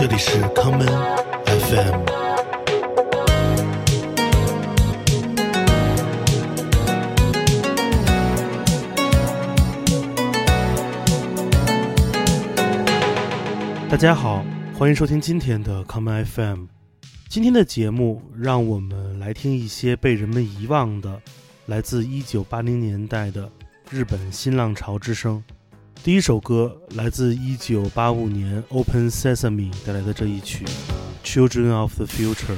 这里是康门 FM。大家好，欢迎收听今天的康门 FM。今天的节目，让我们来听一些被人们遗忘的，来自1980年代的日本新浪潮之声。第一首歌来自1985年 Open Sesame 带来的这一曲《Children of the Future》。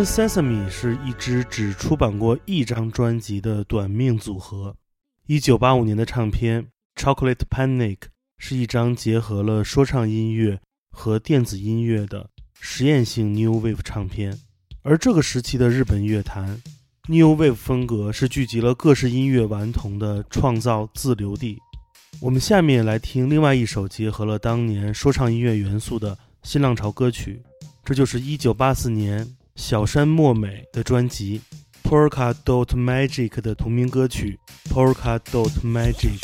Open Sesame 是一支只出版过一张专辑的短命组合。1985年的唱片《Chocolate Panic》是一张结合了说唱音乐和电子音乐的实验性 New Wave 唱片。而这个时期的日本乐坛，New Wave 风格是聚集了各式音乐顽童的创造自留地。我们下面来听另外一首结合了当年说唱音乐元素的新浪潮歌曲，这就是1984年。小山莫美的专辑《Polka Dot Magic》的同名歌曲《Polka Dot Magic》。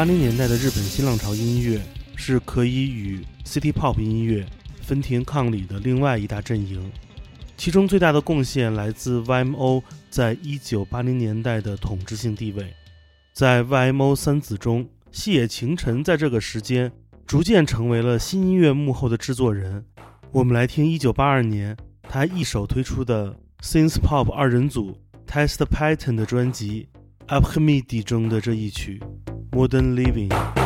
八零年代的日本新浪潮音乐是可以与 City Pop 音乐分庭抗礼的另外一大阵营，其中最大的贡献来自 YMO 在一九八零年代的统治性地位。在 YMO 三子中，细野晴臣在这个时间逐渐成为了新音乐幕后的制作人。我们来听一九八二年他一手推出的 Synth Pop 二人组 Test Pattern 的专辑《a p h e m i d 中的这一曲《Modern Living》。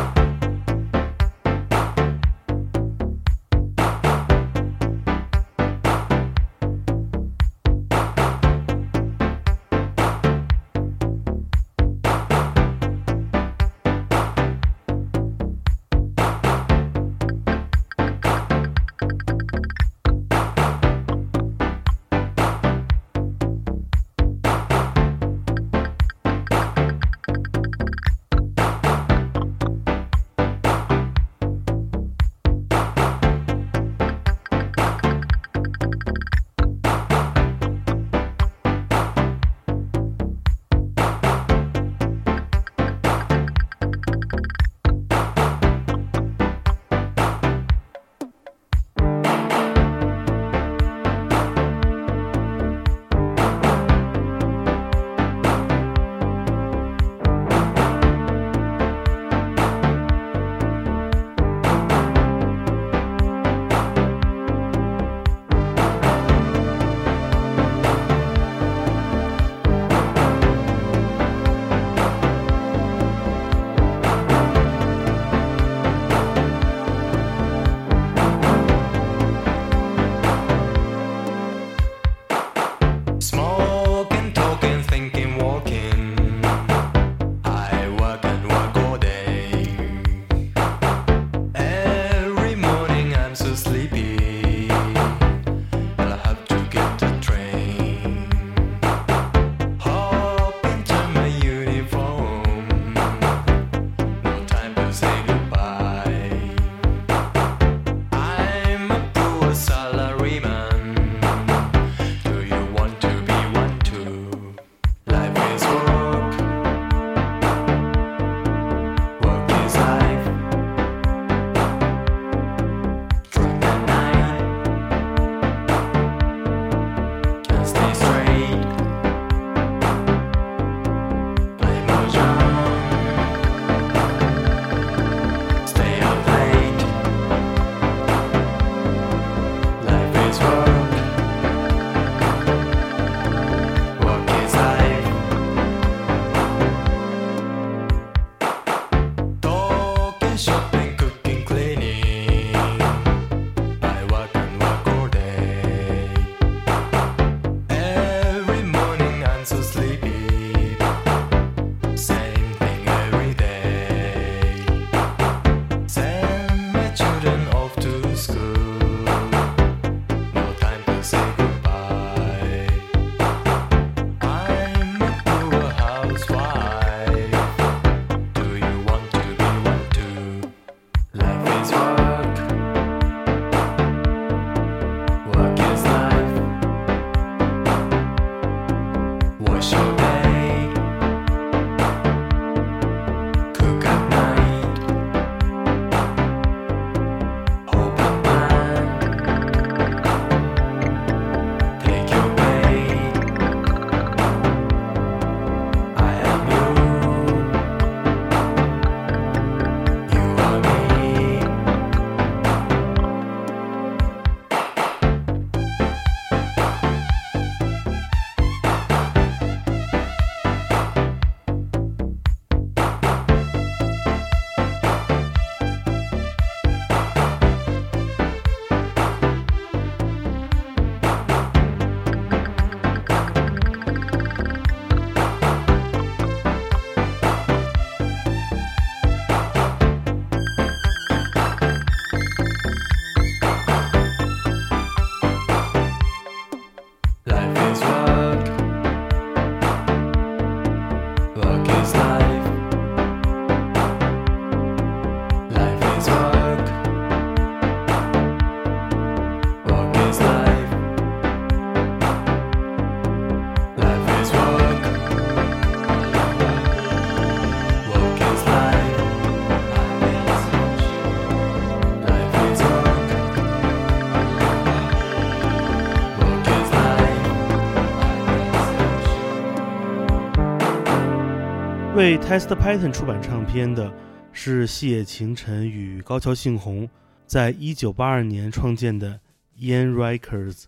为 Test Pattern 出版唱片的是细野晴臣与高桥幸宏在一九八二年创建的 Yan Records。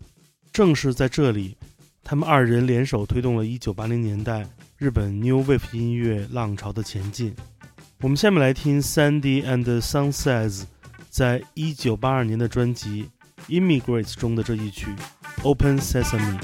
正是在这里，他们二人联手推动了一九八零年代日本 New Wave 音乐浪潮的前进。我们下面来听 Sandy and Sunsets 在一九八二年的专辑《Immigrants》中的这一曲《Open Sesame》。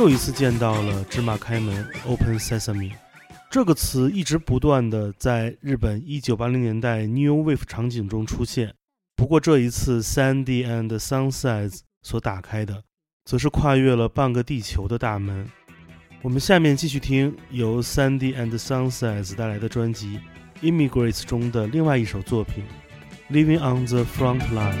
又一次见到了芝麻开门 （Open Sesame） 这个词，一直不断的在日本1980年代 New Wave 场景中出现。不过这一次，Sandy and Sunsets 所打开的，则是跨越了半个地球的大门。我们下面继续听由 Sandy and Sunsets 带来的专辑《Immigrants》中的另外一首作品《Living on the Front Line》。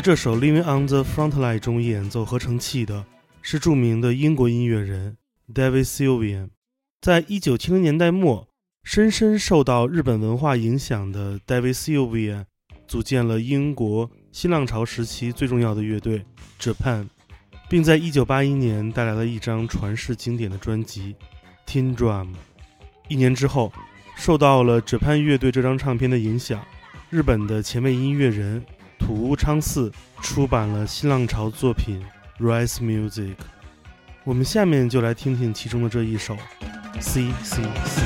在这首《Living on the Frontline》中演奏合成器的是著名的英国音乐人 David Sylvian。在一九七零年代末，深深受到日本文化影响的 David Sylvian 组建了英国新浪潮时期最重要的乐队 Japan，并在一九八一年带来了一张传世经典的专辑《Tin Drum》。一年之后，受到了 Japan 乐队这张唱片的影响，日本的前卫音乐人土屋昌四出版了新浪潮作品《Rise Music》。我们下面就来听听其中的这一首《C C C》。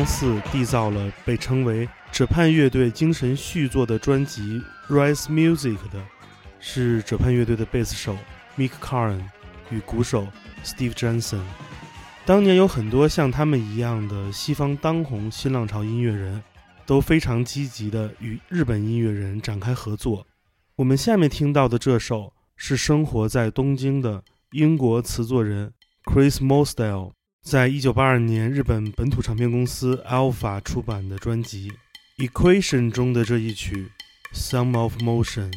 土屋昌四缔造了被称为“者畔乐队精神续作”的专辑《Rise Music》的，是者畔乐队的贝斯手 Mick Karn 与鼓手 Steve Johnson。当年有很多像他们一样的西方当红新浪潮音乐人，都非常积极地与日本音乐人展开合作。我们下面听到的这首是生活在东京的英国词作人 Chris Mosdale。在一九八二年，日本本土唱片公司 Alpha 出版的专辑《Equation》中的这一曲《Sum of Motion》。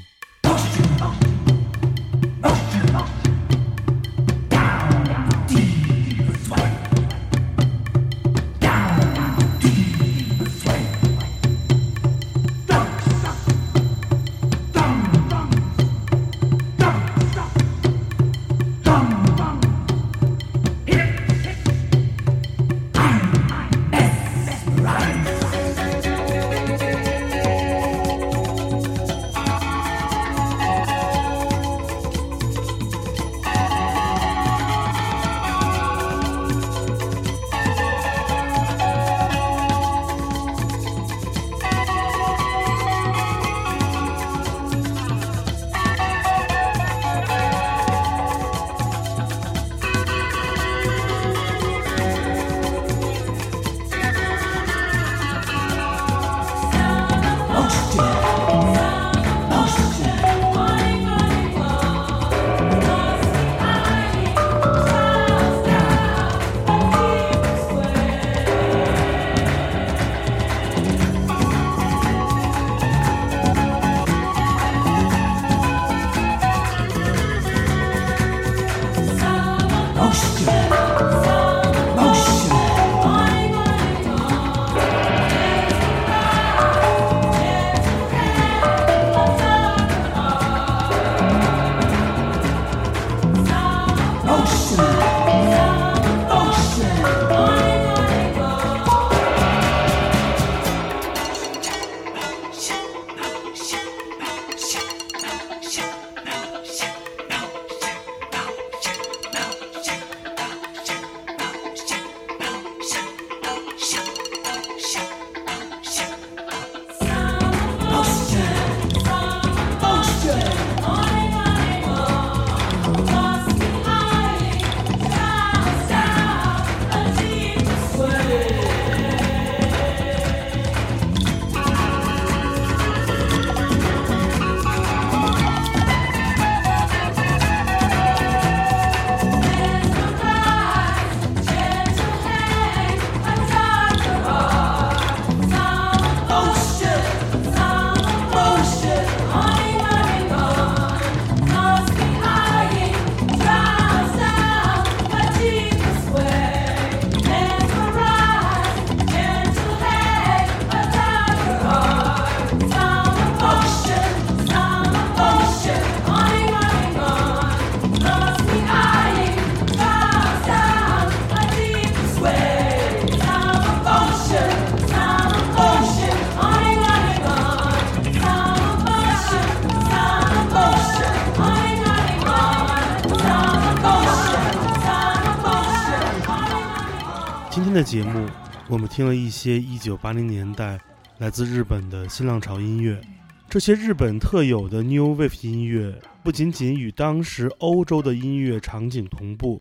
的节目，我们听了一些1980年代来自日本的新浪潮音乐。这些日本特有的 New Wave 音乐，不仅仅与当时欧洲的音乐场景同步，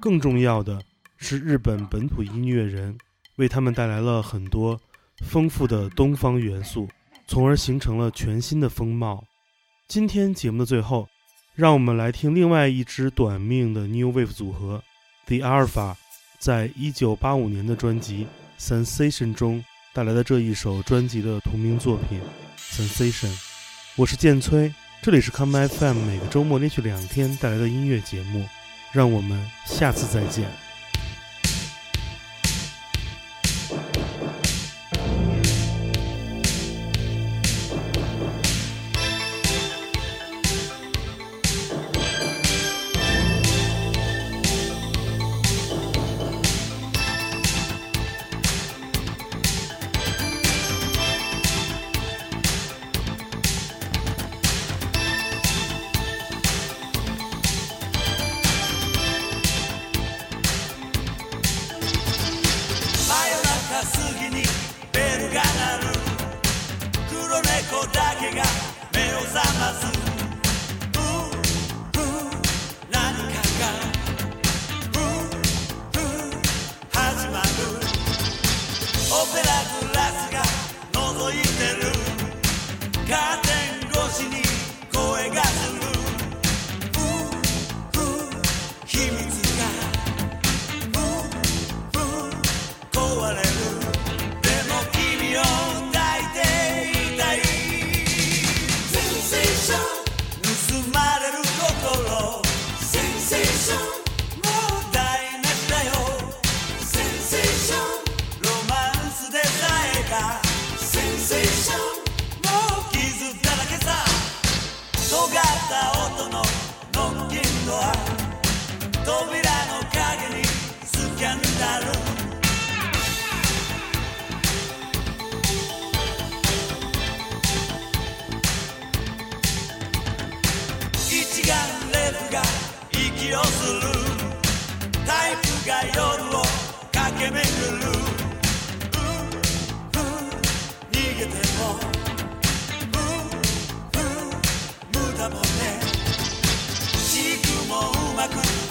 更重要的是日本本土音乐人为他们带来了很多丰富的东方元素，从而形成了全新的风貌。今天节目的最后，让我们来听另外一支短命的 New Wave 组合 The Alpha。在一九八五年的专辑《Sensation》中带来的这一首专辑的同名作品《Sensation》，我是剑崔，这里是 Come FM，每个周末连续两天带来的音乐节目，让我们下次再见。Sensation だもんね。チもうまく